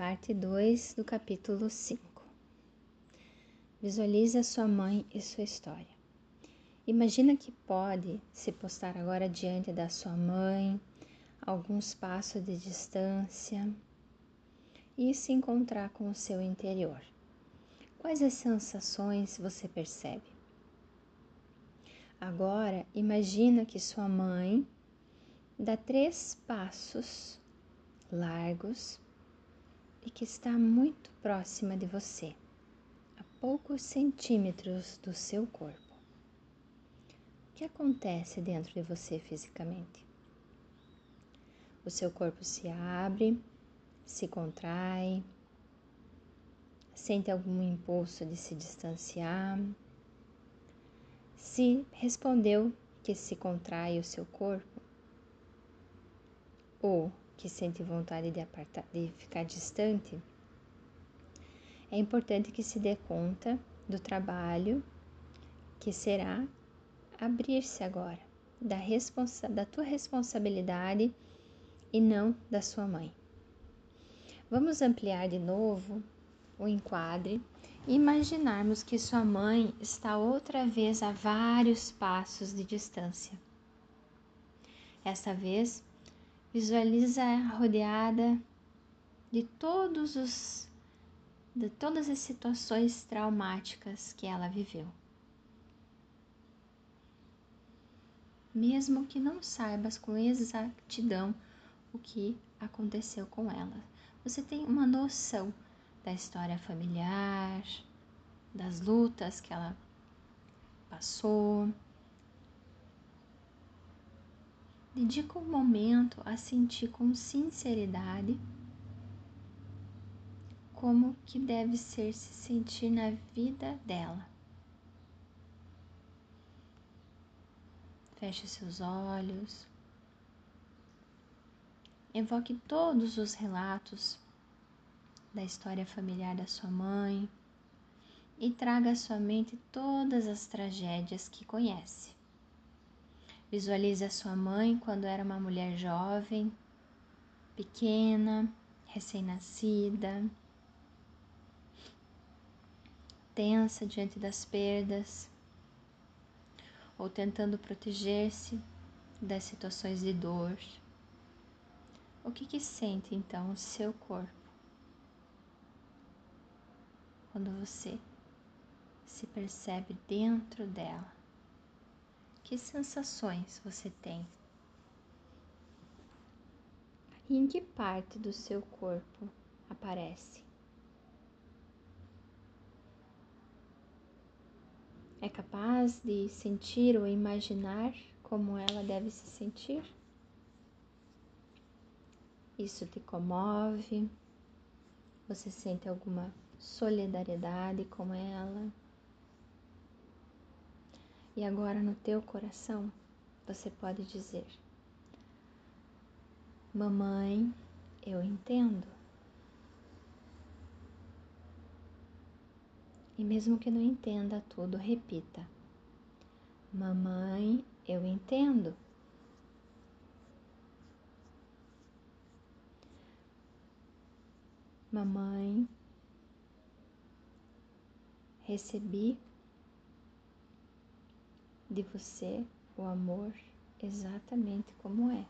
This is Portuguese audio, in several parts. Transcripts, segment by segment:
parte 2 do capítulo 5. Visualize a sua mãe e sua história. Imagina que pode se postar agora diante da sua mãe, alguns passos de distância e se encontrar com o seu interior. Quais as sensações você percebe? Agora, imagina que sua mãe dá três passos largos e que está muito próxima de você, a poucos centímetros do seu corpo. O que acontece dentro de você fisicamente? O seu corpo se abre, se contrai, sente algum impulso de se distanciar. Se respondeu que se contrai o seu corpo, ou que sente vontade de, apartar, de ficar distante, é importante que se dê conta do trabalho que será abrir-se agora, da, responsa da tua responsabilidade e não da sua mãe. Vamos ampliar de novo o enquadre e imaginarmos que sua mãe está outra vez a vários passos de distância. Esta vez Visualiza rodeada de todos os de todas as situações traumáticas que ela viveu. Mesmo que não saibas com exatidão o que aconteceu com ela, você tem uma noção da história familiar, das lutas que ela passou, Dedica um momento a sentir com sinceridade como que deve ser se sentir na vida dela. Feche seus olhos. Evoque todos os relatos da história familiar da sua mãe e traga à sua mente todas as tragédias que conhece. Visualize a sua mãe quando era uma mulher jovem, pequena, recém-nascida, tensa diante das perdas, ou tentando proteger-se das situações de dor. O que, que sente então o seu corpo quando você se percebe dentro dela? Que sensações você tem? E em que parte do seu corpo aparece? É capaz de sentir ou imaginar como ela deve se sentir? Isso te comove? Você sente alguma solidariedade com ela? E agora no teu coração você pode dizer: Mamãe, eu entendo. E mesmo que não entenda tudo, repita: Mamãe, eu entendo. Mamãe, recebi de você o amor exatamente como é,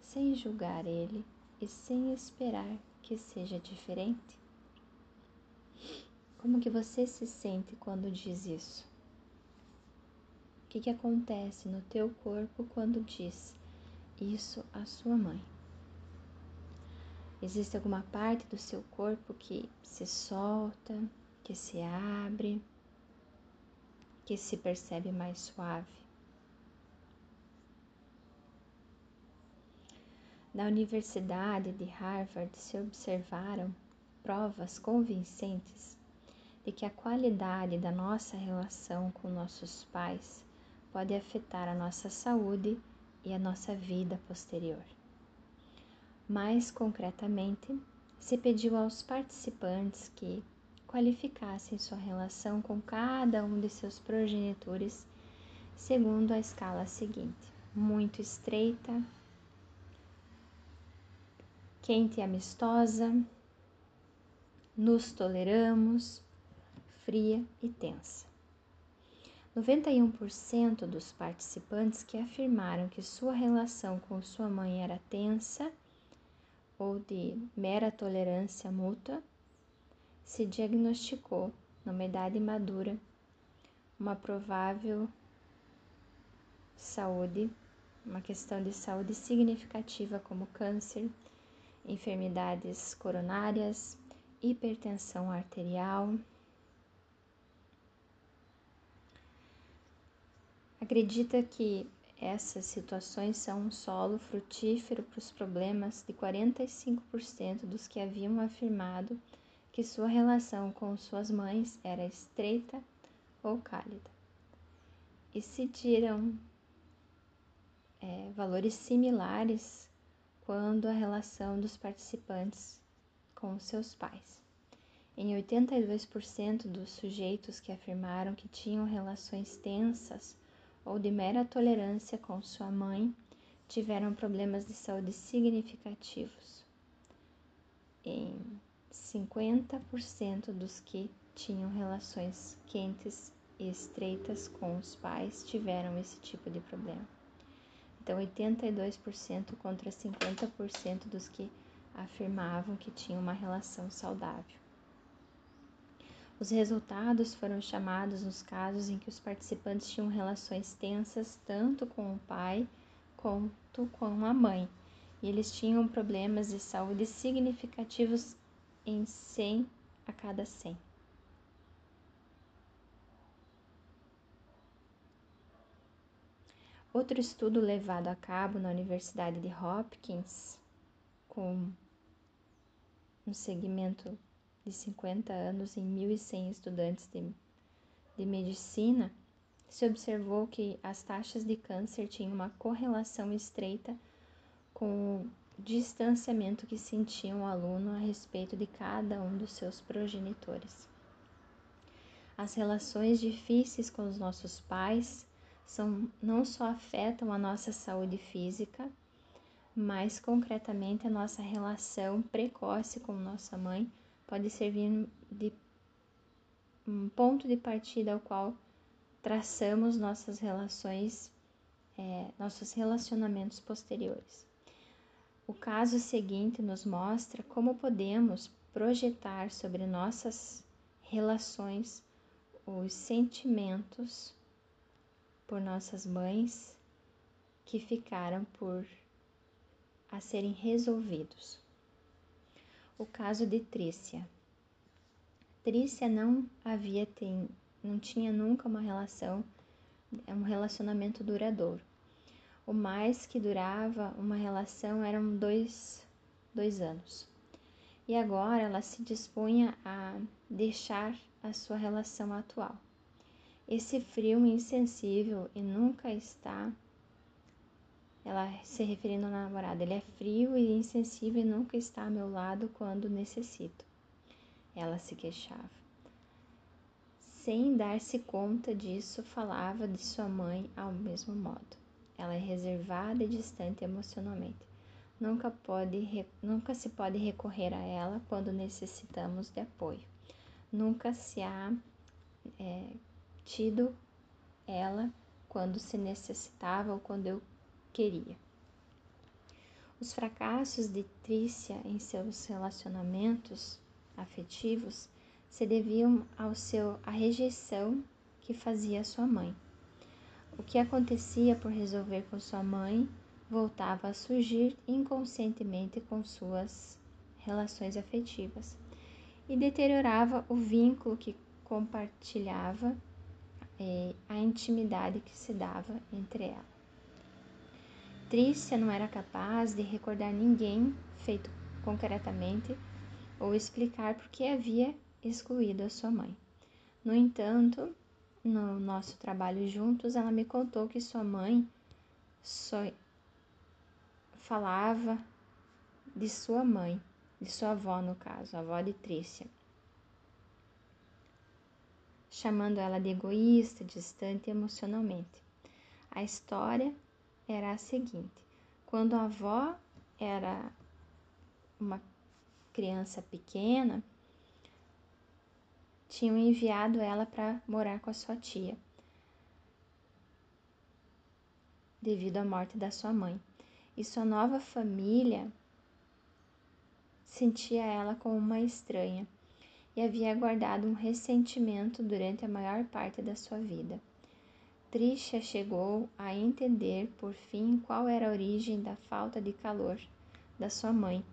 sem julgar ele e sem esperar que seja diferente. Como que você se sente quando diz isso? O que, que acontece no teu corpo quando diz isso à sua mãe? Existe alguma parte do seu corpo que se solta, que se abre? Que se percebe mais suave. Na Universidade de Harvard se observaram provas convincentes de que a qualidade da nossa relação com nossos pais pode afetar a nossa saúde e a nossa vida posterior. Mais concretamente, se pediu aos participantes que qualificassem sua relação com cada um de seus progenitores segundo a escala seguinte: muito estreita, quente e amistosa, nos toleramos, fria e tensa. 91% dos participantes que afirmaram que sua relação com sua mãe era tensa ou de mera tolerância mútua se diagnosticou, numa idade madura, uma provável saúde, uma questão de saúde significativa como câncer, enfermidades coronárias, hipertensão arterial. Acredita que essas situações são um solo frutífero para os problemas de 45% dos que haviam afirmado que sua relação com suas mães era estreita ou cálida. E cediram é, valores similares quando a relação dos participantes com seus pais. Em 82% dos sujeitos que afirmaram que tinham relações tensas ou de mera tolerância com sua mãe tiveram problemas de saúde significativos. Em 50% dos que tinham relações quentes e estreitas com os pais tiveram esse tipo de problema. Então, 82% contra 50% dos que afirmavam que tinham uma relação saudável. Os resultados foram chamados nos casos em que os participantes tinham relações tensas tanto com o pai quanto com a mãe, e eles tinham problemas de saúde significativos em 100 a cada 100. Outro estudo levado a cabo na Universidade de Hopkins, com um segmento de 50 anos em 1.100 estudantes de, de medicina, se observou que as taxas de câncer tinham uma correlação estreita com distanciamento que sentia o aluno a respeito de cada um dos seus progenitores. As relações difíceis com os nossos pais são, não só afetam a nossa saúde física, mais concretamente a nossa relação precoce com nossa mãe pode servir de um ponto de partida ao qual traçamos nossas relações, é, nossos relacionamentos posteriores. O caso seguinte nos mostra como podemos projetar sobre nossas relações os sentimentos por nossas mães que ficaram por a serem resolvidos. O caso de Trícia. Trícia não havia tem, não tinha nunca uma relação, um relacionamento duradouro. O mais que durava uma relação eram dois, dois anos. E agora ela se dispunha a deixar a sua relação atual. Esse frio insensível e nunca está ela se referindo ao namorado, ele é frio e insensível e nunca está ao meu lado quando necessito. Ela se queixava. Sem dar-se conta disso, falava de sua mãe ao mesmo modo. Ela é reservada e distante emocionalmente. Nunca, pode, nunca se pode recorrer a ela quando necessitamos de apoio. Nunca se há é, tido ela quando se necessitava ou quando eu queria. Os fracassos de Trícia em seus relacionamentos afetivos se deviam ao seu à rejeição que fazia sua mãe. O que acontecia por resolver com sua mãe voltava a surgir inconscientemente com suas relações afetivas e deteriorava o vínculo que compartilhava, eh, a intimidade que se dava entre elas. Trícia não era capaz de recordar ninguém feito concretamente ou explicar por que havia excluído a sua mãe. No entanto, no nosso trabalho juntos, ela me contou que sua mãe só falava de sua mãe, de sua avó, no caso, a avó de Trícia, chamando ela de egoísta, distante emocionalmente. A história era a seguinte: quando a avó era uma criança pequena, tinham enviado ela para morar com a sua tia, devido à morte da sua mãe. E sua nova família sentia ela como uma estranha e havia guardado um ressentimento durante a maior parte da sua vida. Trisha chegou a entender por fim qual era a origem da falta de calor da sua mãe.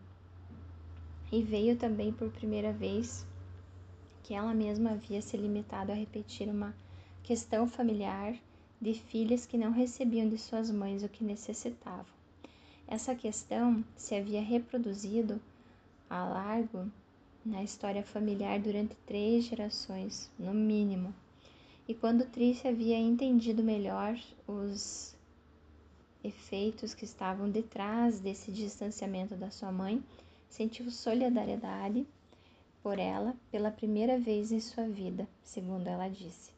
E veio também por primeira vez que ela mesma havia se limitado a repetir uma questão familiar de filhas que não recebiam de suas mães o que necessitavam. Essa questão se havia reproduzido a largo na história familiar durante três gerações, no mínimo. E quando Trice havia entendido melhor os efeitos que estavam detrás desse distanciamento da sua mãe, sentiu solidariedade por ela pela primeira vez em sua vida, segundo ela disse.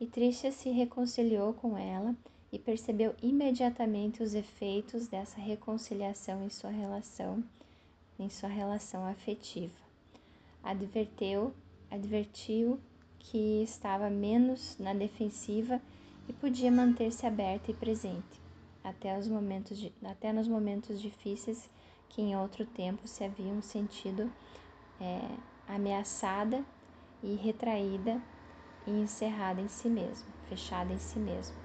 E Trisha se reconciliou com ela e percebeu imediatamente os efeitos dessa reconciliação em sua relação, em sua relação afetiva. Adverteu, advertiu que estava menos na defensiva e podia manter-se aberta e presente, até, os momentos de, até nos momentos difíceis que em outro tempo se haviam sentido é, ameaçada e retraída e encerrada em si mesma, fechada em si mesma.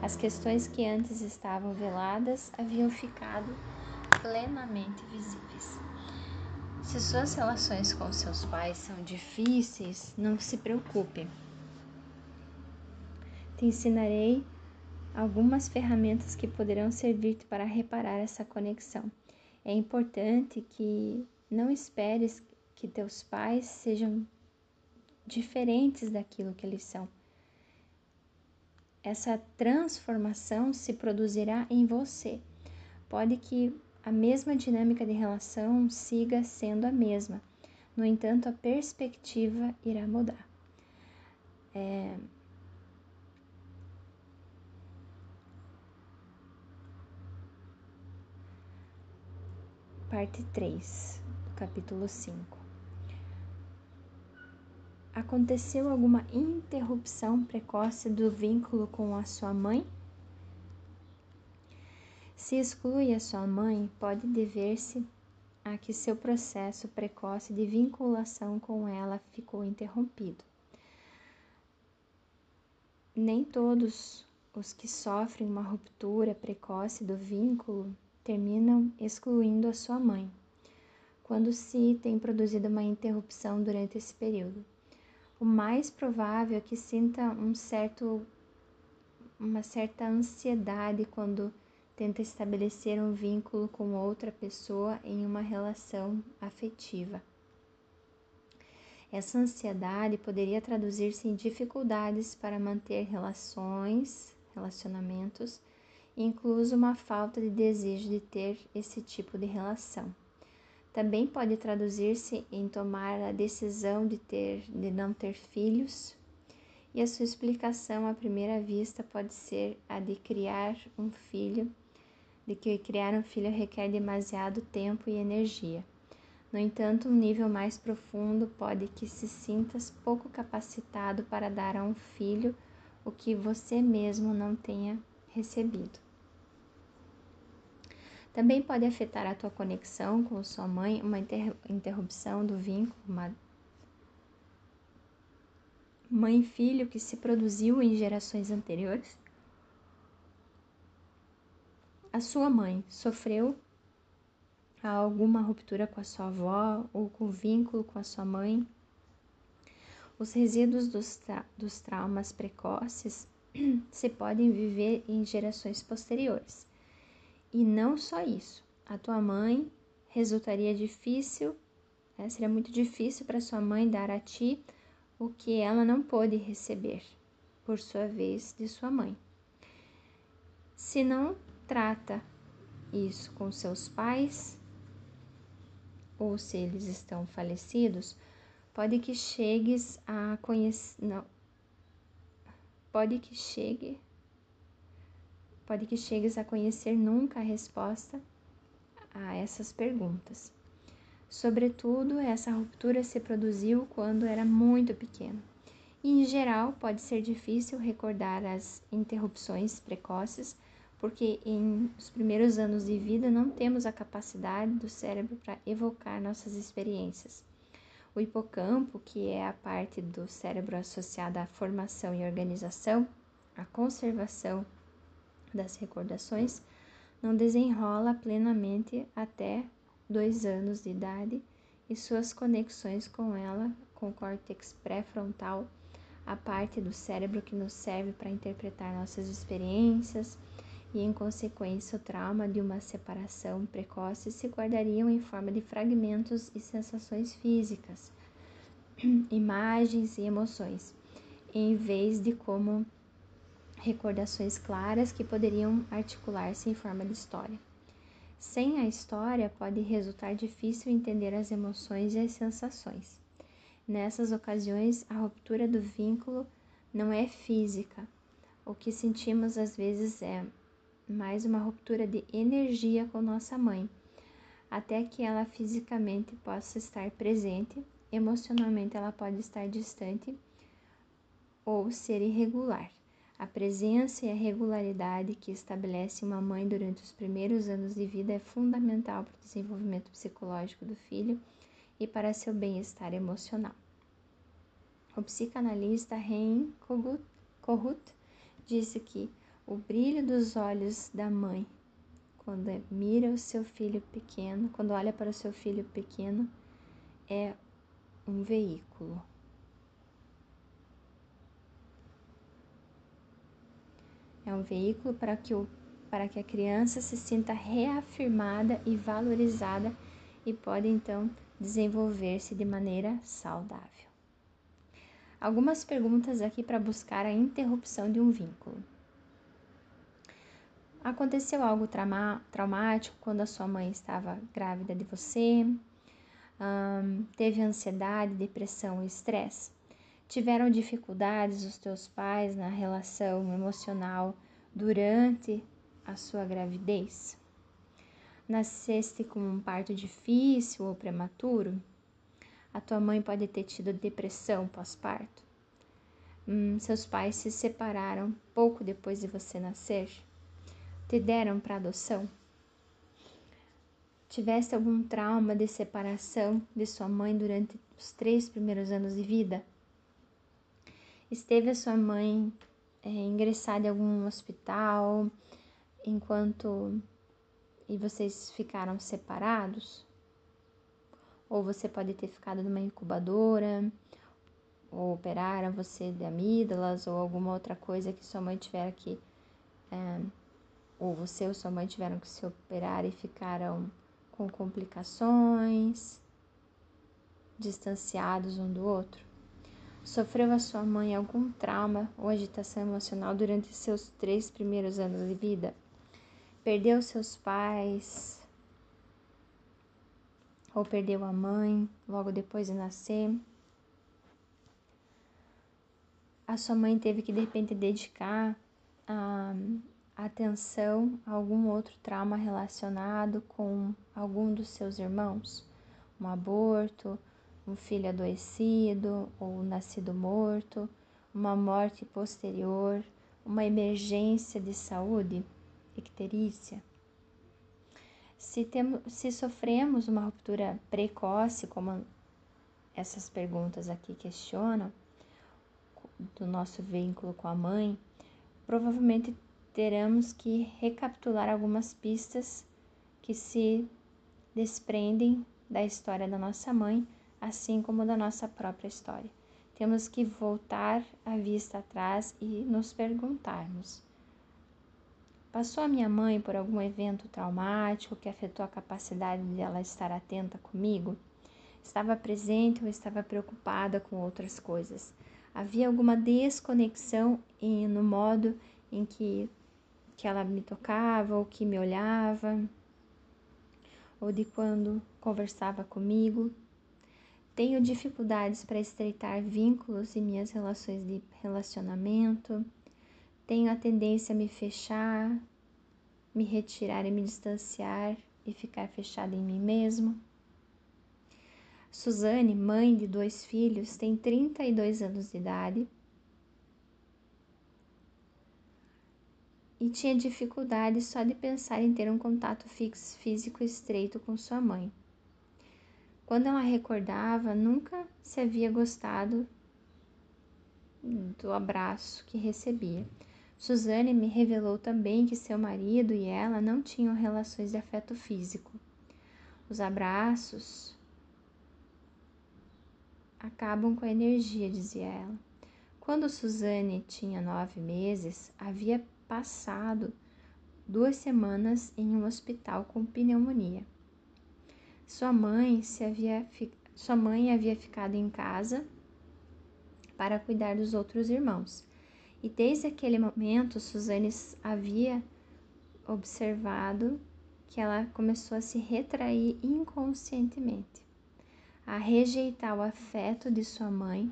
As questões que antes estavam veladas haviam ficado plenamente visíveis. Se suas relações com seus pais são difíceis, não se preocupe. Te ensinarei algumas ferramentas que poderão servir-te para reparar essa conexão. É importante que não esperes que teus pais sejam diferentes daquilo que eles são. Essa transformação se produzirá em você. Pode que a mesma dinâmica de relação siga sendo a mesma, no entanto, a perspectiva irá mudar. É, parte 3, do capítulo 5. Aconteceu alguma interrupção precoce do vínculo com a sua mãe? Se exclui a sua mãe, pode dever-se a que seu processo precoce de vinculação com ela ficou interrompido. Nem todos os que sofrem uma ruptura precoce do vínculo terminam excluindo a sua mãe, quando se tem produzido uma interrupção durante esse período. O mais provável é que sinta um certo, uma certa ansiedade quando tenta estabelecer um vínculo com outra pessoa em uma relação afetiva. Essa ansiedade poderia traduzir-se em dificuldades para manter relações, relacionamentos incluso uma falta de desejo de ter esse tipo de relação. Também pode traduzir-se em tomar a decisão de ter de não ter filhos, e a sua explicação à primeira vista pode ser a de criar um filho, de que criar um filho requer demasiado tempo e energia. No entanto, um nível mais profundo pode que se sintas pouco capacitado para dar a um filho o que você mesmo não tenha recebido. Também pode afetar a tua conexão com sua mãe, uma interrupção do vínculo, uma mãe-filho que se produziu em gerações anteriores. A sua mãe sofreu alguma ruptura com a sua avó ou com vínculo com a sua mãe. Os resíduos dos, tra dos traumas precoces se podem viver em gerações posteriores. E não só isso, a tua mãe resultaria difícil, né? seria muito difícil para sua mãe dar a ti o que ela não pôde receber, por sua vez, de sua mãe. Se não trata isso com seus pais, ou se eles estão falecidos, pode que chegues a conhecer. Não. Pode que chegue Pode que chegues a conhecer nunca a resposta a essas perguntas. Sobretudo, essa ruptura se produziu quando era muito pequeno. E, em geral, pode ser difícil recordar as interrupções precoces, porque em os primeiros anos de vida não temos a capacidade do cérebro para evocar nossas experiências. O hipocampo, que é a parte do cérebro associada à formação e organização, à conservação das recordações, não desenrola plenamente até dois anos de idade e suas conexões com ela, com o córtex pré-frontal, a parte do cérebro que nos serve para interpretar nossas experiências e, em consequência, o trauma de uma separação precoce se guardariam em forma de fragmentos e sensações físicas, imagens e emoções, em vez de como recordações claras que poderiam articular-se em forma de história. Sem a história, pode resultar difícil entender as emoções e as sensações. Nessas ocasiões, a ruptura do vínculo não é física. O que sentimos às vezes é mais uma ruptura de energia com nossa mãe, até que ela fisicamente possa estar presente, emocionalmente ela pode estar distante ou ser irregular. A presença e a regularidade que estabelece uma mãe durante os primeiros anos de vida é fundamental para o desenvolvimento psicológico do filho e para seu bem-estar emocional. O psicanalista Hein Kohut disse que o brilho dos olhos da mãe quando mira o seu filho pequeno, quando olha para o seu filho pequeno, é um veículo. É um veículo para que, o, para que a criança se sinta reafirmada e valorizada e pode então desenvolver-se de maneira saudável. Algumas perguntas aqui para buscar a interrupção de um vínculo. Aconteceu algo trauma, traumático quando a sua mãe estava grávida de você? Um, teve ansiedade, depressão e estresse? Tiveram dificuldades os teus pais na relação emocional durante a sua gravidez? Nasceste com um parto difícil ou prematuro? A tua mãe pode ter tido depressão pós-parto? Hum, seus pais se separaram pouco depois de você nascer? Te deram para adoção? Tiveste algum trauma de separação de sua mãe durante os três primeiros anos de vida? Esteve a sua mãe é, ingressada em algum hospital enquanto e vocês ficaram separados? Ou você pode ter ficado numa incubadora, ou operaram você de amígdalas, ou alguma outra coisa que sua mãe tiver que. É, ou você ou sua mãe tiveram que se operar e ficaram com complicações, distanciados um do outro? Sofreu a sua mãe algum trauma ou agitação emocional durante seus três primeiros anos de vida? Perdeu seus pais? Ou perdeu a mãe logo depois de nascer? A sua mãe teve que de repente dedicar a atenção a algum outro trauma relacionado com algum dos seus irmãos? Um aborto, um filho adoecido ou nascido morto, uma morte posterior, uma emergência de saúde, icterícia. Se, temos, se sofremos uma ruptura precoce, como essas perguntas aqui questionam, do nosso vínculo com a mãe, provavelmente teremos que recapitular algumas pistas que se desprendem da história da nossa mãe assim como da nossa própria história. Temos que voltar a vista atrás e nos perguntarmos: passou a minha mãe por algum evento traumático que afetou a capacidade dela estar atenta comigo? Estava presente ou estava preocupada com outras coisas? Havia alguma desconexão no modo em que, que ela me tocava ou que me olhava? Ou de quando conversava comigo? Tenho dificuldades para estreitar vínculos em minhas relações de relacionamento. Tenho a tendência a me fechar, me retirar e me distanciar e ficar fechada em mim mesmo. Suzane, mãe de dois filhos, tem 32 anos de idade e tinha dificuldade só de pensar em ter um contato físico estreito com sua mãe. Quando ela recordava, nunca se havia gostado do abraço que recebia. Suzane me revelou também que seu marido e ela não tinham relações de afeto físico. Os abraços acabam com a energia, dizia ela. Quando Suzane tinha nove meses, havia passado duas semanas em um hospital com pneumonia. Sua mãe, se havia, sua mãe havia ficado em casa para cuidar dos outros irmãos. E desde aquele momento, Suzane havia observado que ela começou a se retrair inconscientemente, a rejeitar o afeto de sua mãe,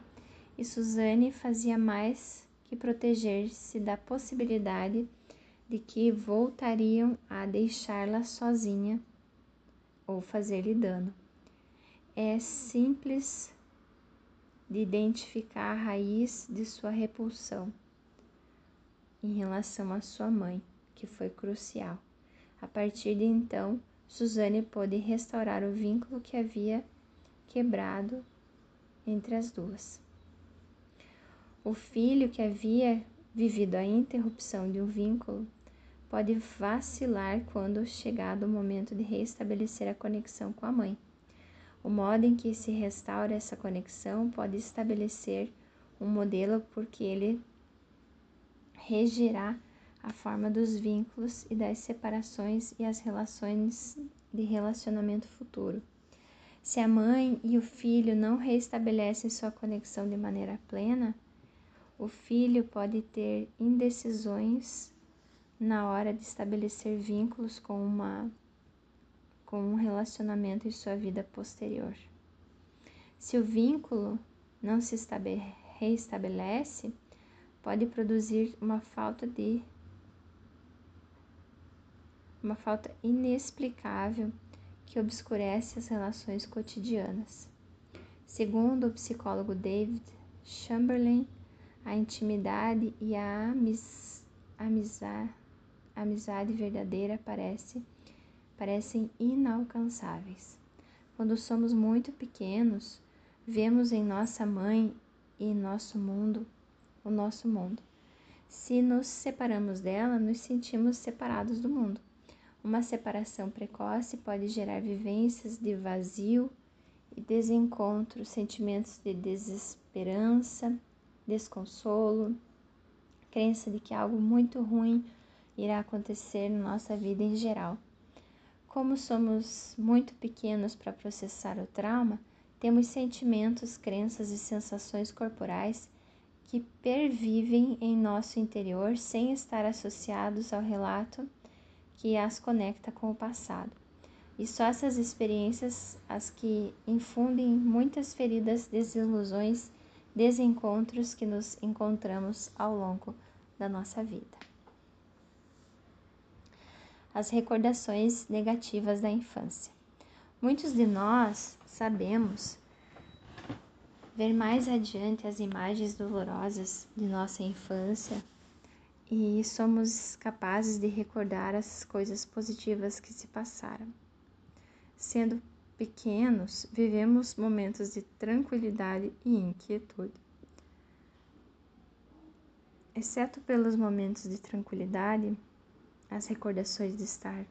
e Suzane fazia mais que proteger-se da possibilidade de que voltariam a deixá-la sozinha ou fazer-lhe dano. É simples de identificar a raiz de sua repulsão em relação à sua mãe, que foi crucial. A partir de então, Suzane pôde restaurar o vínculo que havia quebrado entre as duas. O filho que havia vivido a interrupção de um vínculo pode vacilar quando chegado o momento de restabelecer a conexão com a mãe. O modo em que se restaura essa conexão pode estabelecer um modelo porque ele regirá a forma dos vínculos e das separações e as relações de relacionamento futuro. Se a mãe e o filho não reestabelecem sua conexão de maneira plena, o filho pode ter indecisões na hora de estabelecer vínculos com uma com um relacionamento em sua vida posterior. Se o vínculo não se reestabelece, pode produzir uma falta de uma falta inexplicável que obscurece as relações cotidianas. Segundo o psicólogo David Chamberlain, a intimidade e a amiz, amizade, amizade verdadeira parece, parecem inalcançáveis. Quando somos muito pequenos, vemos em nossa mãe e nosso mundo o nosso mundo. Se nos separamos dela, nos sentimos separados do mundo. Uma separação precoce pode gerar vivências de vazio e desencontro, sentimentos de desesperança, desconsolo, crença de que algo muito ruim irá acontecer na nossa vida em geral. Como somos muito pequenos para processar o trauma, temos sentimentos, crenças e sensações corporais que pervivem em nosso interior sem estar associados ao relato que as conecta com o passado. E só essas experiências as que infundem muitas feridas, desilusões, desencontros que nos encontramos ao longo da nossa vida. As recordações negativas da infância. Muitos de nós sabemos ver mais adiante as imagens dolorosas de nossa infância e somos capazes de recordar as coisas positivas que se passaram. Sendo pequenos, vivemos momentos de tranquilidade e inquietude. Exceto pelos momentos de tranquilidade, as recordações de estar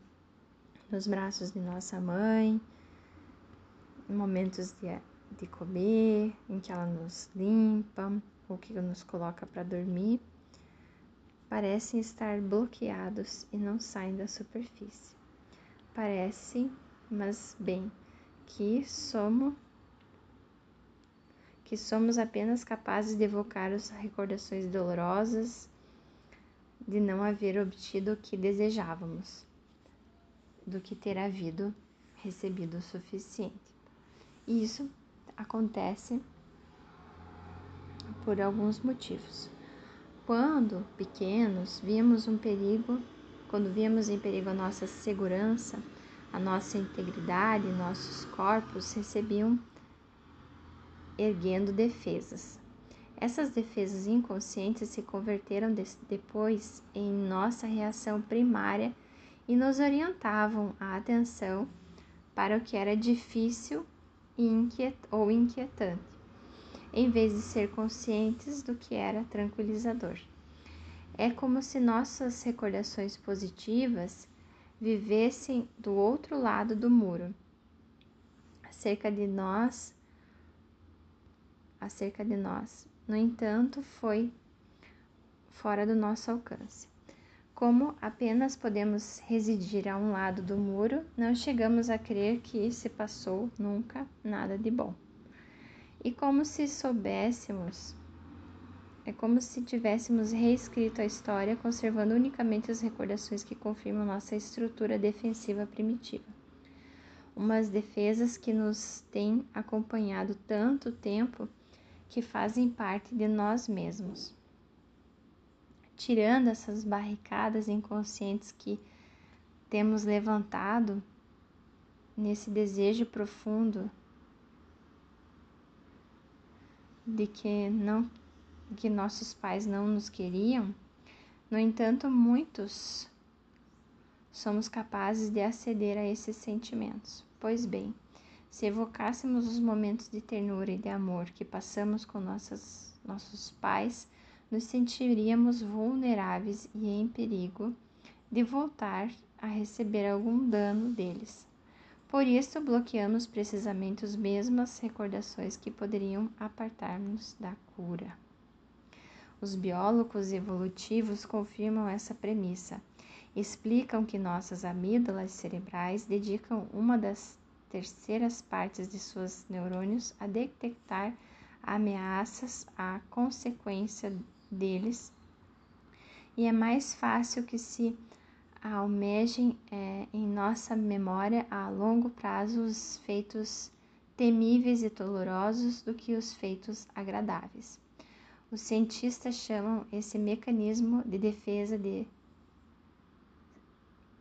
nos braços de nossa mãe, momentos de de comer, em que ela nos limpa ou que nos coloca para dormir, parecem estar bloqueados e não saem da superfície. Parece, mas bem, que somos que somos apenas capazes de evocar as recordações dolorosas de não haver obtido o que desejávamos, do que ter havido recebido o suficiente. E isso acontece por alguns motivos. Quando pequenos, vimos um perigo, quando víamos em perigo a nossa segurança, a nossa integridade, nossos corpos recebiam erguendo defesas. Essas defesas inconscientes se converteram depois em nossa reação primária e nos orientavam a atenção para o que era difícil inquiet ou inquietante, em vez de ser conscientes do que era tranquilizador. É como se nossas recordações positivas vivessem do outro lado do muro, acerca de nós, acerca de nós. No entanto, foi fora do nosso alcance. Como apenas podemos residir a um lado do muro, não chegamos a crer que se passou nunca nada de bom. E como se soubéssemos, é como se tivéssemos reescrito a história, conservando unicamente as recordações que confirmam nossa estrutura defensiva primitiva. Umas defesas que nos têm acompanhado tanto tempo que fazem parte de nós mesmos tirando essas barricadas inconscientes que temos levantado nesse desejo profundo de que não que nossos pais não nos queriam. No entanto, muitos somos capazes de aceder a esses sentimentos. Pois bem, se evocássemos os momentos de ternura e de amor que passamos com nossas, nossos pais, nos sentiríamos vulneráveis e em perigo de voltar a receber algum dano deles. Por isso, bloqueamos precisamente as mesmas recordações que poderiam apartar-nos da cura. Os biólogos evolutivos confirmam essa premissa. Explicam que nossas amígdalas cerebrais dedicam uma das terceiras partes de seus neurônios a detectar ameaças à consequência deles, e é mais fácil que se almejem é, em nossa memória a longo prazo os feitos temíveis e dolorosos do que os feitos agradáveis. Os cientistas chamam esse mecanismo de defesa de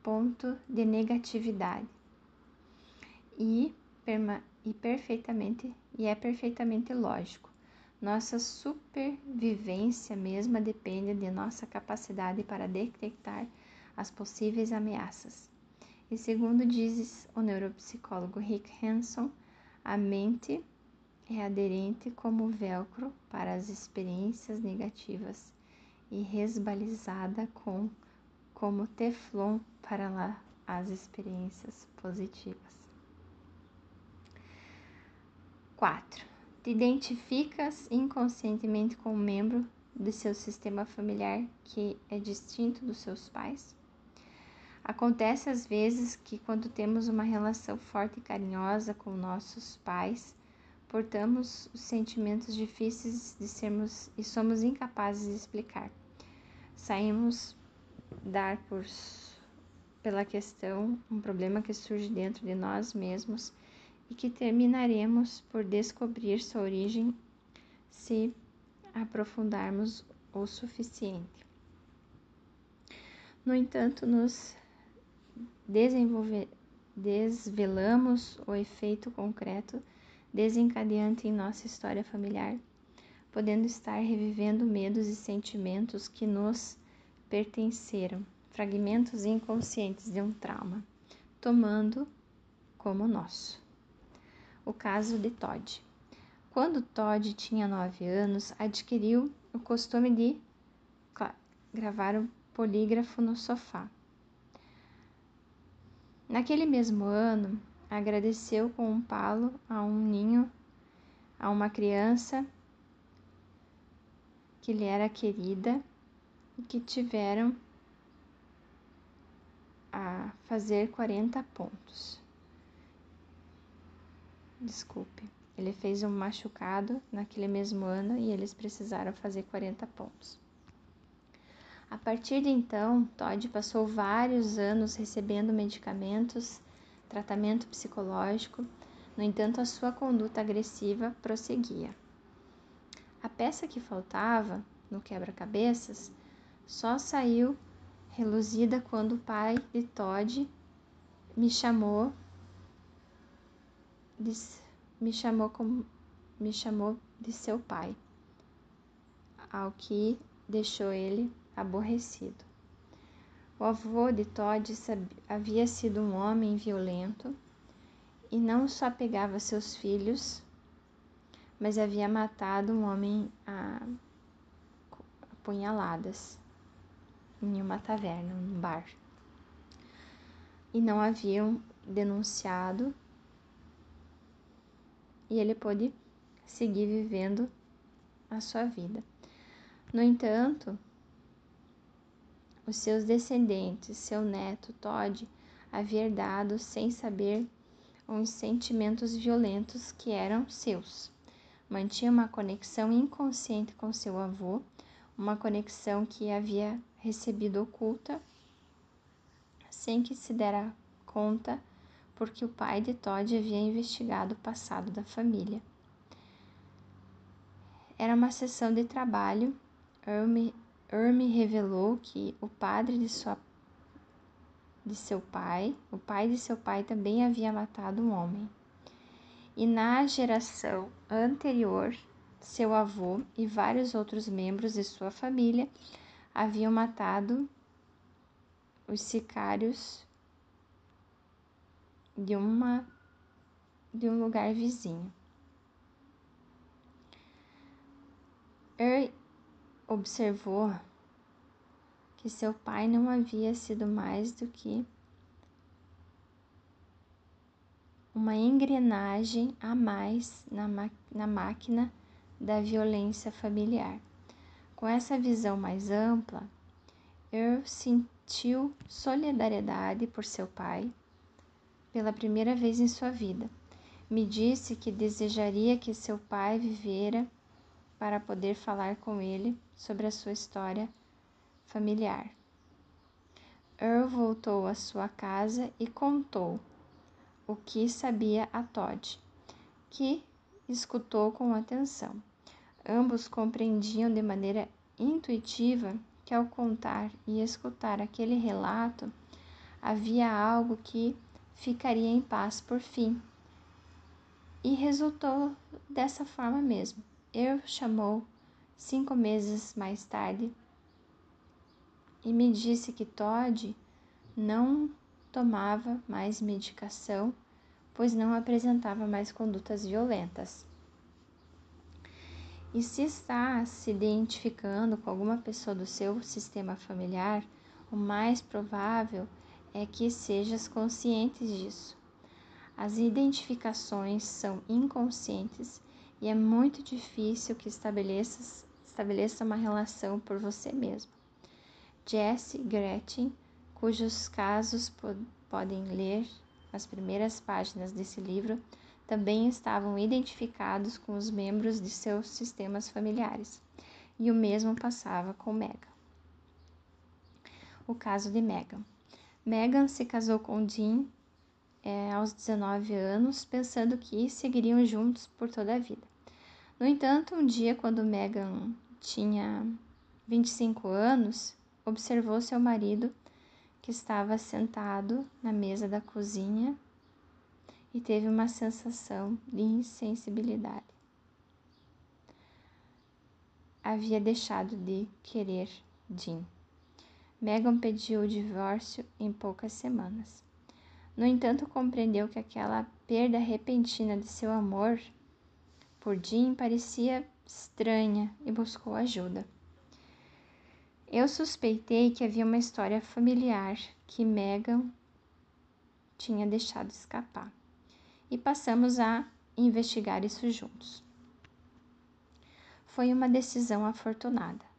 ponto de negatividade e, e perfeitamente e é perfeitamente lógico. Nossa supervivência mesma depende de nossa capacidade para detectar as possíveis ameaças. E segundo diz o neuropsicólogo Rick Hanson, a mente é aderente como velcro para as experiências negativas e resbalizada com como teflon para as experiências positivas. 4 te identificas inconscientemente com um membro do seu sistema familiar que é distinto dos seus pais? Acontece às vezes que, quando temos uma relação forte e carinhosa com nossos pais, portamos os sentimentos difíceis de sermos e somos incapazes de explicar. Saímos dar por pela questão um problema que surge dentro de nós mesmos e que terminaremos por descobrir sua origem se aprofundarmos o suficiente. No entanto, nos desvelamos o efeito concreto desencadeante em nossa história familiar, podendo estar revivendo medos e sentimentos que nos pertenceram, fragmentos inconscientes de um trauma, tomando como nosso o caso de Todd. Quando Todd tinha nove anos, adquiriu o costume de gravar o polígrafo no sofá. Naquele mesmo ano, agradeceu com um palo a um ninho a uma criança que lhe era querida e que tiveram a fazer 40 pontos desculpe. Ele fez um machucado naquele mesmo ano e eles precisaram fazer 40 pontos. A partir de então, Todd passou vários anos recebendo medicamentos, tratamento psicológico, no entanto, a sua conduta agressiva prosseguia. A peça que faltava no quebra-cabeças só saiu reluzida quando o pai de Todd me chamou me chamou me chamou de seu pai, ao que deixou ele aborrecido. O avô de Todd havia sido um homem violento e não só pegava seus filhos, mas havia matado um homem a punhaladas em uma taverna, um bar. E não haviam denunciado e ele pôde seguir vivendo a sua vida. No entanto, os seus descendentes, seu neto Todd, havia herdado sem saber uns sentimentos violentos que eram seus. Mantinha uma conexão inconsciente com seu avô, uma conexão que havia recebido oculta, sem que se dera conta, porque o pai de Todd havia investigado o passado da família. Era uma sessão de trabalho. Erme revelou que o padre de, sua, de seu pai, o pai de seu pai também havia matado um homem. E na geração anterior, seu avô e vários outros membros de sua família haviam matado os sicários de uma de um lugar vizinho. Er observou que seu pai não havia sido mais do que uma engrenagem a mais na, na máquina da violência familiar. Com essa visão mais ampla, Earl sentiu solidariedade por seu pai pela primeira vez em sua vida. Me disse que desejaria que seu pai vivera para poder falar com ele sobre a sua história familiar. Earl voltou à sua casa e contou o que sabia a Todd, que escutou com atenção. Ambos compreendiam de maneira intuitiva que ao contar e escutar aquele relato havia algo que ficaria em paz por fim. E resultou dessa forma mesmo. Eu chamou cinco meses mais tarde e me disse que Todd não tomava mais medicação, pois não apresentava mais condutas violentas. E se está se identificando com alguma pessoa do seu sistema familiar, o mais provável é que sejas consciente disso. As identificações são inconscientes e é muito difícil que estabeleça, estabeleça uma relação por você mesmo. Jesse Gretchen, cujos casos podem ler as primeiras páginas desse livro, também estavam identificados com os membros de seus sistemas familiares, e o mesmo passava com Megan. O caso de Megan. Megan se casou com Dean é, aos 19 anos, pensando que seguiriam juntos por toda a vida. No entanto, um dia, quando Megan tinha 25 anos, observou seu marido que estava sentado na mesa da cozinha e teve uma sensação de insensibilidade. Havia deixado de querer Jim. Megan pediu o divórcio em poucas semanas. No entanto, compreendeu que aquela perda repentina de seu amor por Jim parecia estranha e buscou ajuda. Eu suspeitei que havia uma história familiar que Megan tinha deixado escapar e passamos a investigar isso juntos. Foi uma decisão afortunada.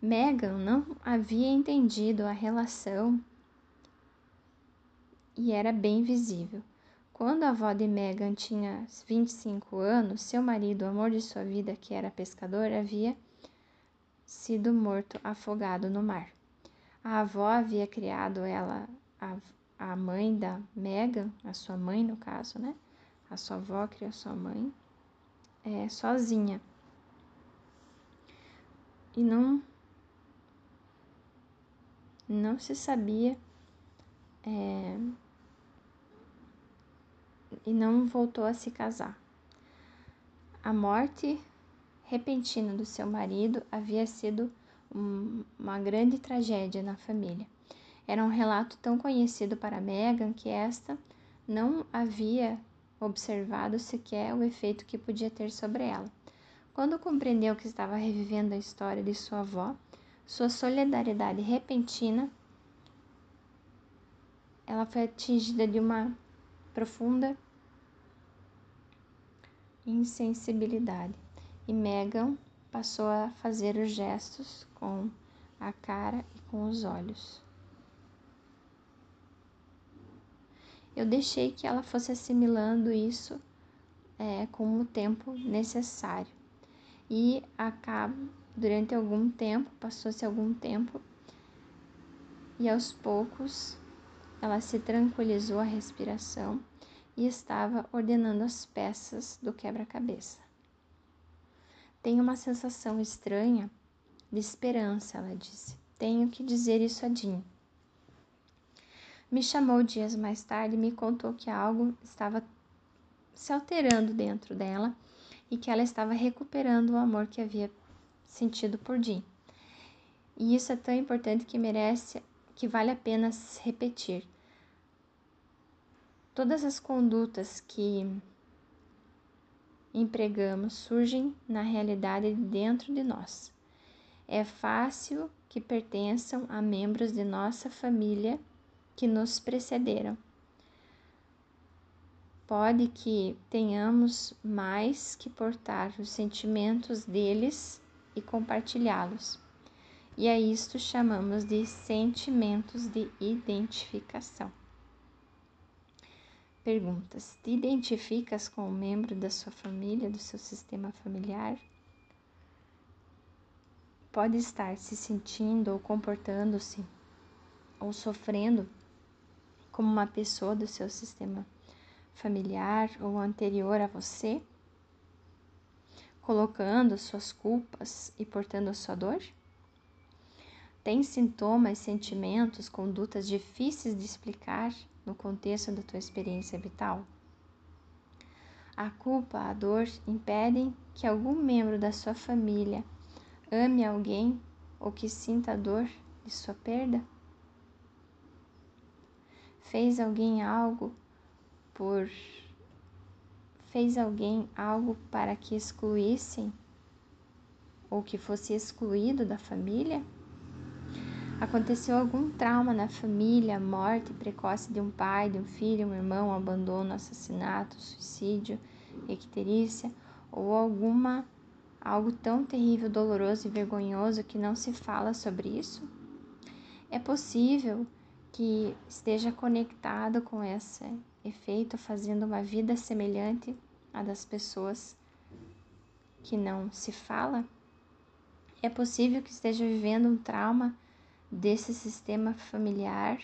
Megan não havia entendido a relação e era bem visível. Quando a avó de Megan tinha 25 anos, seu marido, o amor de sua vida, que era pescador, havia sido morto afogado no mar. A avó havia criado ela, a, a mãe da Megan, a sua mãe no caso, né? A sua avó criou sua mãe é, sozinha. E não, não se sabia é, e não voltou a se casar. A morte repentina do seu marido havia sido um, uma grande tragédia na família. Era um relato tão conhecido para Megan que esta não havia observado sequer o efeito que podia ter sobre ela. Quando compreendeu que estava revivendo a história de sua avó, sua solidariedade repentina, ela foi atingida de uma profunda insensibilidade e Megan passou a fazer os gestos com a cara e com os olhos. Eu deixei que ela fosse assimilando isso é, com o tempo necessário. E acabo, durante algum tempo, passou-se algum tempo, e aos poucos ela se tranquilizou a respiração e estava ordenando as peças do quebra-cabeça. Tenho uma sensação estranha de esperança, ela disse. Tenho que dizer isso a Jean. Me chamou dias mais tarde e me contou que algo estava se alterando dentro dela e que ela estava recuperando o amor que havia sentido por Jean. E isso é tão importante que merece, que vale a pena repetir. Todas as condutas que empregamos surgem na realidade dentro de nós. É fácil que pertençam a membros de nossa família que nos precederam. Pode que tenhamos mais que portar os sentimentos deles e compartilhá-los. E a isto chamamos de sentimentos de identificação. Perguntas: Te identificas com um membro da sua família, do seu sistema familiar? Pode estar se sentindo ou comportando-se ou sofrendo como uma pessoa do seu sistema familiar ou anterior a você, colocando suas culpas e portando a sua dor? Tem sintomas, sentimentos, condutas difíceis de explicar no contexto da tua experiência vital? A culpa, a dor impedem que algum membro da sua família ame alguém ou que sinta a dor de sua perda? Fez alguém algo por fez alguém algo para que excluíssem ou que fosse excluído da família? Aconteceu algum trauma na família, morte precoce de um pai, de um filho, um irmão, abandono, assassinato, suicídio, icterícia ou alguma algo tão terrível, doloroso e vergonhoso que não se fala sobre isso? É possível que esteja conectado com esse efeito, fazendo uma vida semelhante à das pessoas que não se fala? É possível que esteja vivendo um trauma desse sistema familiar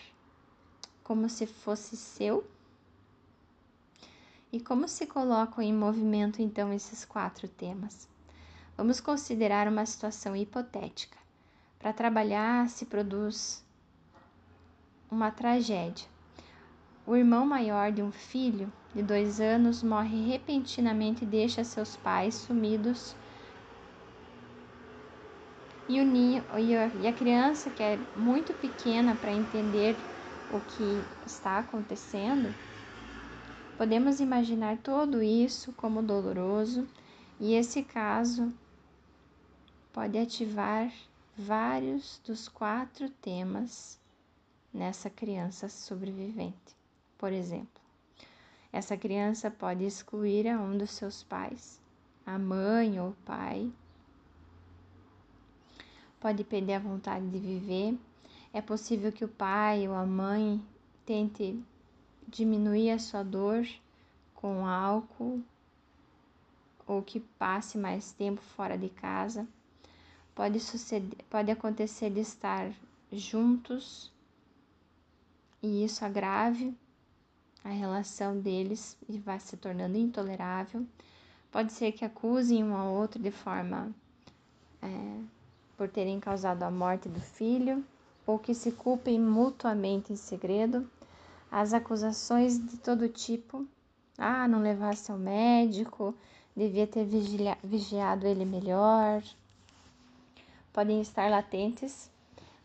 como se fosse seu? E como se colocam em movimento então esses quatro temas? Vamos considerar uma situação hipotética. Para trabalhar se produz uma tragédia. O irmão maior de um filho de dois anos morre repentinamente e deixa seus pais sumidos e, o ninho, e a criança que é muito pequena para entender o que está acontecendo, podemos imaginar tudo isso como doloroso e esse caso pode ativar vários dos quatro temas nessa criança sobrevivente. Por exemplo, essa criança pode excluir a um dos seus pais, a mãe ou o pai, pode perder a vontade de viver. É possível que o pai ou a mãe tente diminuir a sua dor com álcool ou que passe mais tempo fora de casa. Pode, suceder, pode acontecer de estar juntos e isso agrave a relação deles e vai se tornando intolerável. Pode ser que acusem um ao outro de forma é, por terem causado a morte do filho, ou que se culpem mutuamente em segredo, as acusações de todo tipo Ah, não levasse ao médico, devia ter vigiado ele melhor. Podem estar latentes,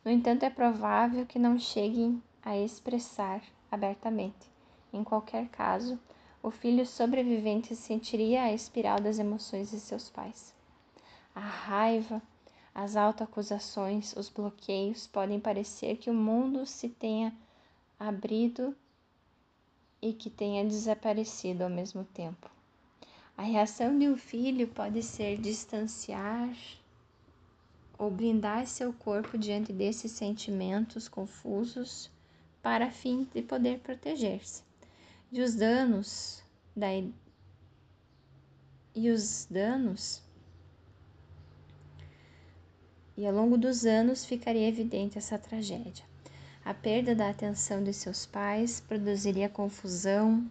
no entanto, é provável que não cheguem a expressar abertamente. Em qualquer caso, o filho sobrevivente sentiria a espiral das emoções de seus pais. A raiva, as autoacusações, os bloqueios podem parecer que o mundo se tenha abrido e que tenha desaparecido ao mesmo tempo. A reação de um filho pode ser distanciar ou blindar seu corpo diante desses sentimentos confusos para fim de poder proteger-se. E os danos da e os danos e ao longo dos anos ficaria evidente essa tragédia. A perda da atenção de seus pais produziria confusão,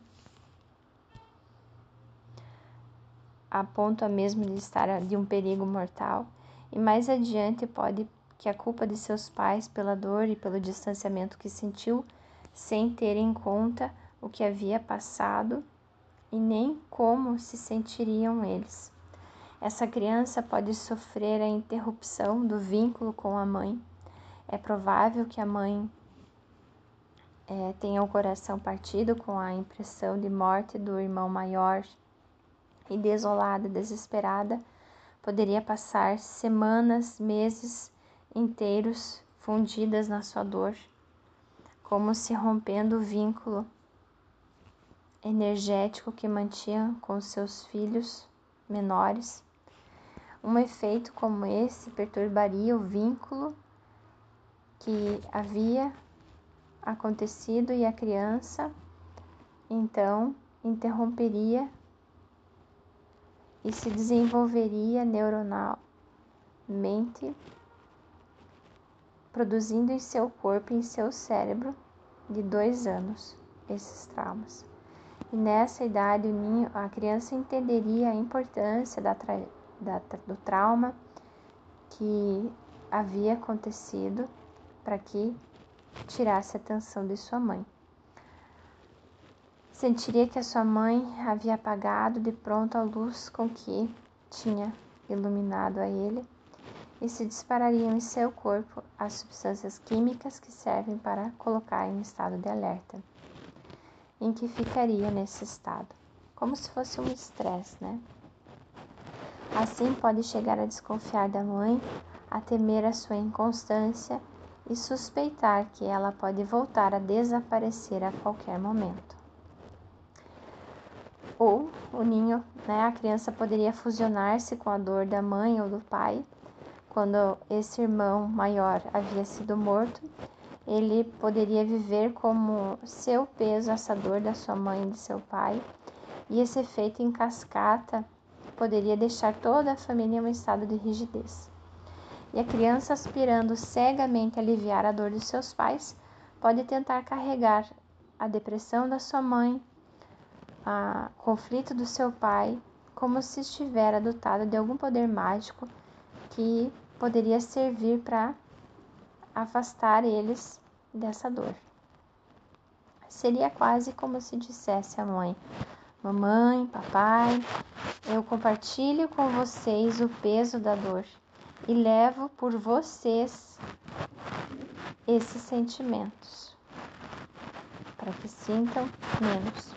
a ponto mesmo de estar de um perigo mortal, e mais adiante pode que a culpa de seus pais pela dor e pelo distanciamento que sentiu, sem ter em conta o que havia passado e nem como se sentiriam eles. Essa criança pode sofrer a interrupção do vínculo com a mãe. É provável que a mãe é, tenha o coração partido com a impressão de morte do irmão maior e desolada, desesperada, poderia passar semanas, meses inteiros fundidas na sua dor, como se rompendo o vínculo energético que mantinha com seus filhos menores. Um efeito como esse perturbaria o vínculo que havia acontecido e a criança então interromperia e se desenvolveria neuronalmente, produzindo em seu corpo e em seu cérebro de dois anos esses traumas. E nessa idade, a criança entenderia a importância da, da, do trauma que havia acontecido para que tirasse a atenção de sua mãe. Sentiria que a sua mãe havia apagado de pronto a luz com que tinha iluminado a ele e se disparariam em seu corpo as substâncias químicas que servem para colocar em estado de alerta, em que ficaria nesse estado, como se fosse um estresse, né? Assim pode chegar a desconfiar da mãe, a temer a sua inconstância e suspeitar que ela pode voltar a desaparecer a qualquer momento. Ou o ninho, né, a criança poderia fusionar-se com a dor da mãe ou do pai. Quando esse irmão maior havia sido morto, ele poderia viver como seu peso essa dor da sua mãe e de seu pai, e esse efeito em cascata poderia deixar toda a família em um estado de rigidez. E a criança aspirando cegamente a aliviar a dor de seus pais, pode tentar carregar a depressão da sua mãe, o conflito do seu pai, como se estivesse dotado de algum poder mágico que poderia servir para afastar eles dessa dor. Seria quase como se dissesse à mãe: Mamãe, papai, eu compartilho com vocês o peso da dor e levo por vocês esses sentimentos, para que sintam menos.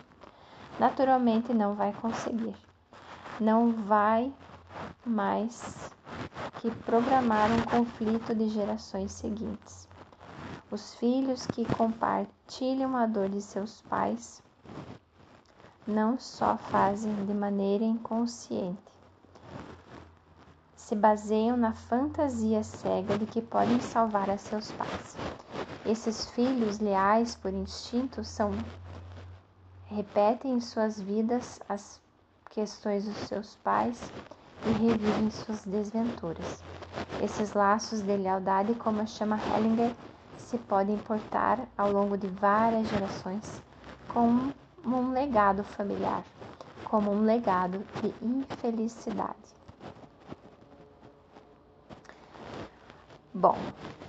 Naturalmente não vai conseguir, não vai mais que programar um conflito de gerações seguintes. Os filhos que compartilham a dor de seus pais não só fazem de maneira inconsciente, se baseiam na fantasia cega de que podem salvar a seus pais. Esses filhos leais por instinto são repetem em suas vidas as questões dos seus pais e revivem suas desventuras. Esses laços de lealdade, como chama Hellinger, se podem portar ao longo de várias gerações como um legado familiar, como um legado de infelicidade. Bom,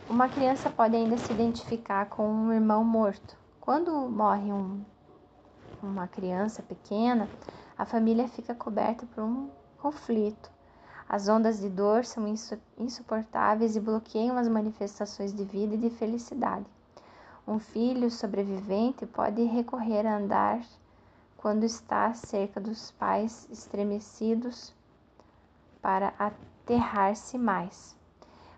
uma criança pode ainda se identificar com um irmão morto. Quando morre um, uma criança pequena, a família fica coberta por um conflito. As ondas de dor são insuportáveis e bloqueiam as manifestações de vida e de felicidade. Um filho sobrevivente pode recorrer a andar quando está cerca dos pais estremecidos para aterrar-se mais.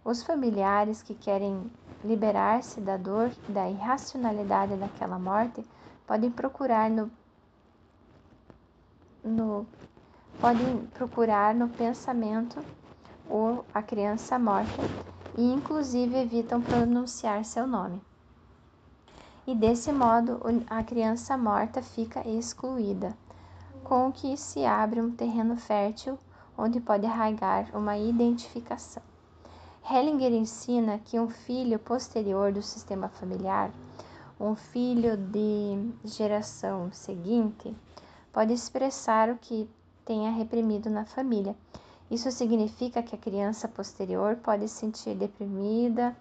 Os familiares que querem liberar-se da dor e da irracionalidade daquela morte podem procurar no, no podem procurar no pensamento ou a criança morta e inclusive evitam pronunciar seu nome. E desse modo a criança morta fica excluída, com o que se abre um terreno fértil onde pode arraigar uma identificação. Hellinger ensina que um filho posterior do sistema familiar, um filho de geração seguinte, pode expressar o que tenha reprimido na família. Isso significa que a criança posterior pode se sentir deprimida,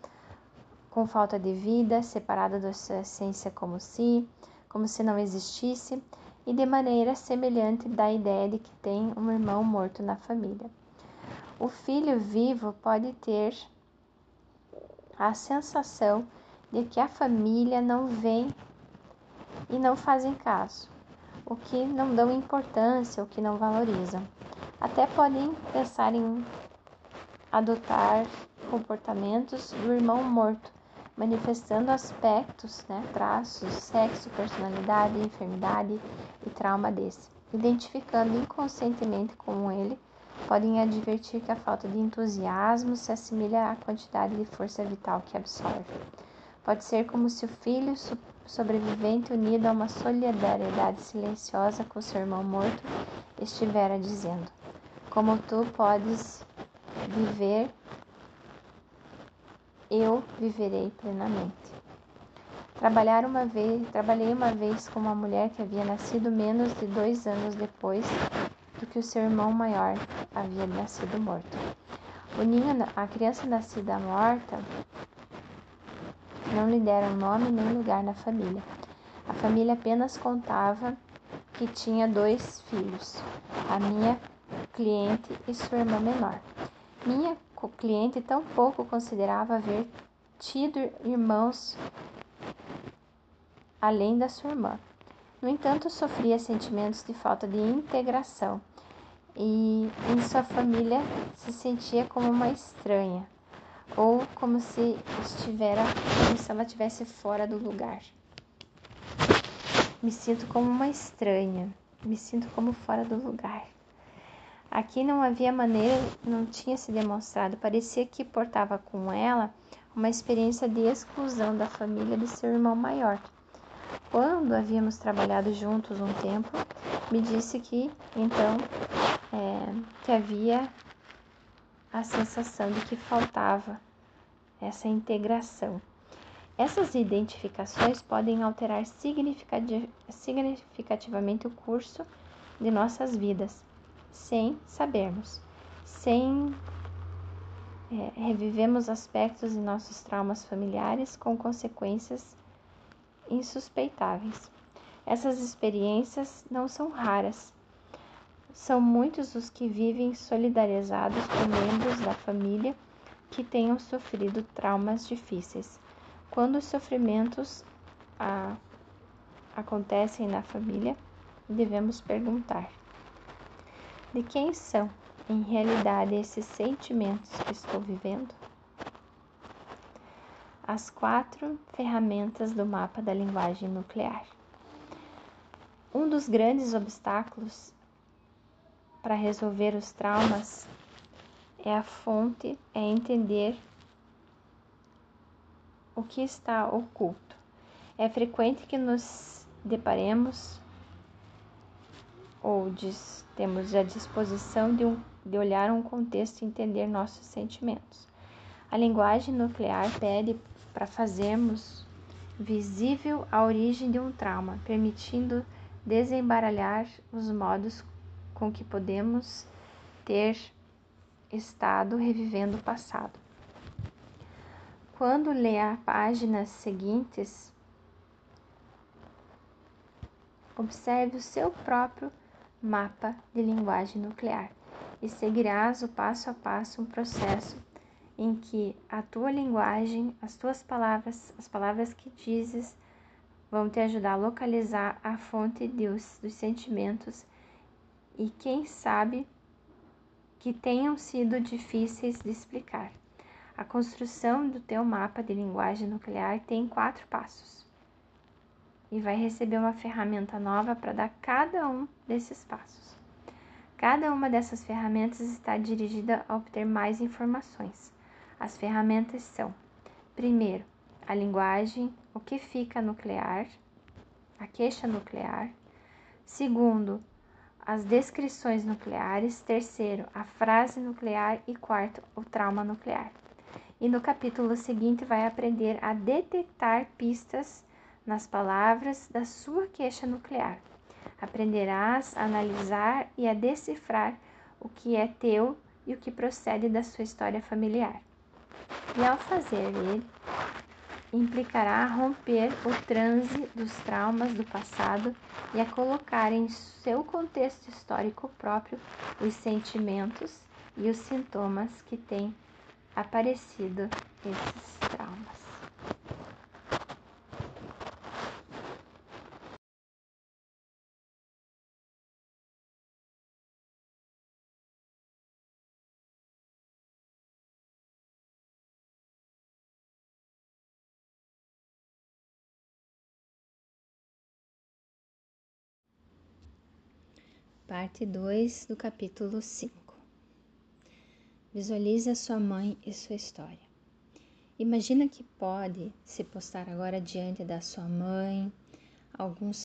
com falta de vida, separada da sua essência como se, como se não existisse, e de maneira semelhante da ideia de que tem um irmão morto na família. O filho vivo pode ter a sensação de que a família não vem e não fazem caso, o que não dão importância, o que não valorizam. Até podem pensar em adotar comportamentos do irmão morto, manifestando aspectos, né, traços, sexo, personalidade, enfermidade e trauma desse, identificando inconscientemente com ele podem advertir que a falta de entusiasmo se assemelha à quantidade de força vital que absorve. Pode ser como se o filho sobrevivente, unido a uma solidariedade silenciosa com seu irmão morto, estivera dizendo: Como tu podes viver, eu viverei plenamente. Trabalhar uma vez, trabalhei uma vez com uma mulher que havia nascido menos de dois anos depois do que o seu irmão maior havia nascido morto. A criança nascida morta não lhe deram nome nem lugar na família. A família apenas contava que tinha dois filhos, a minha cliente e sua irmã menor. Minha cliente tampouco considerava haver tido irmãos além da sua irmã. No entanto, sofria sentimentos de falta de integração e em sua família se sentia como uma estranha ou como se estivera como se ela estivesse fora do lugar. Me sinto como uma estranha, me sinto como fora do lugar. Aqui não havia maneira, não tinha se demonstrado, parecia que portava com ela uma experiência de exclusão da família de seu irmão maior. Quando havíamos trabalhado juntos um tempo, me disse que então é, que havia a sensação de que faltava essa integração. Essas identificações podem alterar significativamente o curso de nossas vidas, sem sabermos, sem é, revivemos aspectos de nossos traumas familiares com consequências insuspeitáveis. Essas experiências não são raras são muitos os que vivem solidarizados com membros da família que tenham sofrido traumas difíceis. Quando os sofrimentos a, acontecem na família, devemos perguntar: de quem são, em realidade, esses sentimentos que estou vivendo? As quatro ferramentas do mapa da linguagem nuclear. Um dos grandes obstáculos para resolver os traumas é a fonte, é entender o que está oculto. É frequente que nos deparemos ou diz, temos a disposição de, um, de olhar um contexto e entender nossos sentimentos. A linguagem nuclear pede para fazermos visível a origem de um trauma, permitindo desembaralhar os modos com que podemos ter estado revivendo o passado. Quando lê as páginas seguintes, observe o seu próprio mapa de linguagem nuclear e seguirás o passo a passo um processo em que a tua linguagem, as tuas palavras, as palavras que dizes, vão te ajudar a localizar a fonte dos, dos sentimentos e quem sabe que tenham sido difíceis de explicar. A construção do teu mapa de linguagem nuclear tem quatro passos e vai receber uma ferramenta nova para dar cada um desses passos. Cada uma dessas ferramentas está dirigida a obter mais informações. As ferramentas são: primeiro, a linguagem, o que fica nuclear, a queixa nuclear. Segundo, as descrições nucleares. Terceiro, a frase nuclear. E quarto, o trauma nuclear. E no capítulo seguinte, vai aprender a detectar pistas nas palavras da sua queixa nuclear. Aprenderás a analisar e a decifrar o que é teu e o que procede da sua história familiar. E ao fazer ele, implicará romper o transe dos traumas do passado e a colocar em seu contexto histórico próprio os sentimentos e os sintomas que têm aparecido esses traumas. Parte 2 do capítulo 5. Visualize a sua mãe e sua história. Imagina que pode se postar agora diante da sua mãe alguns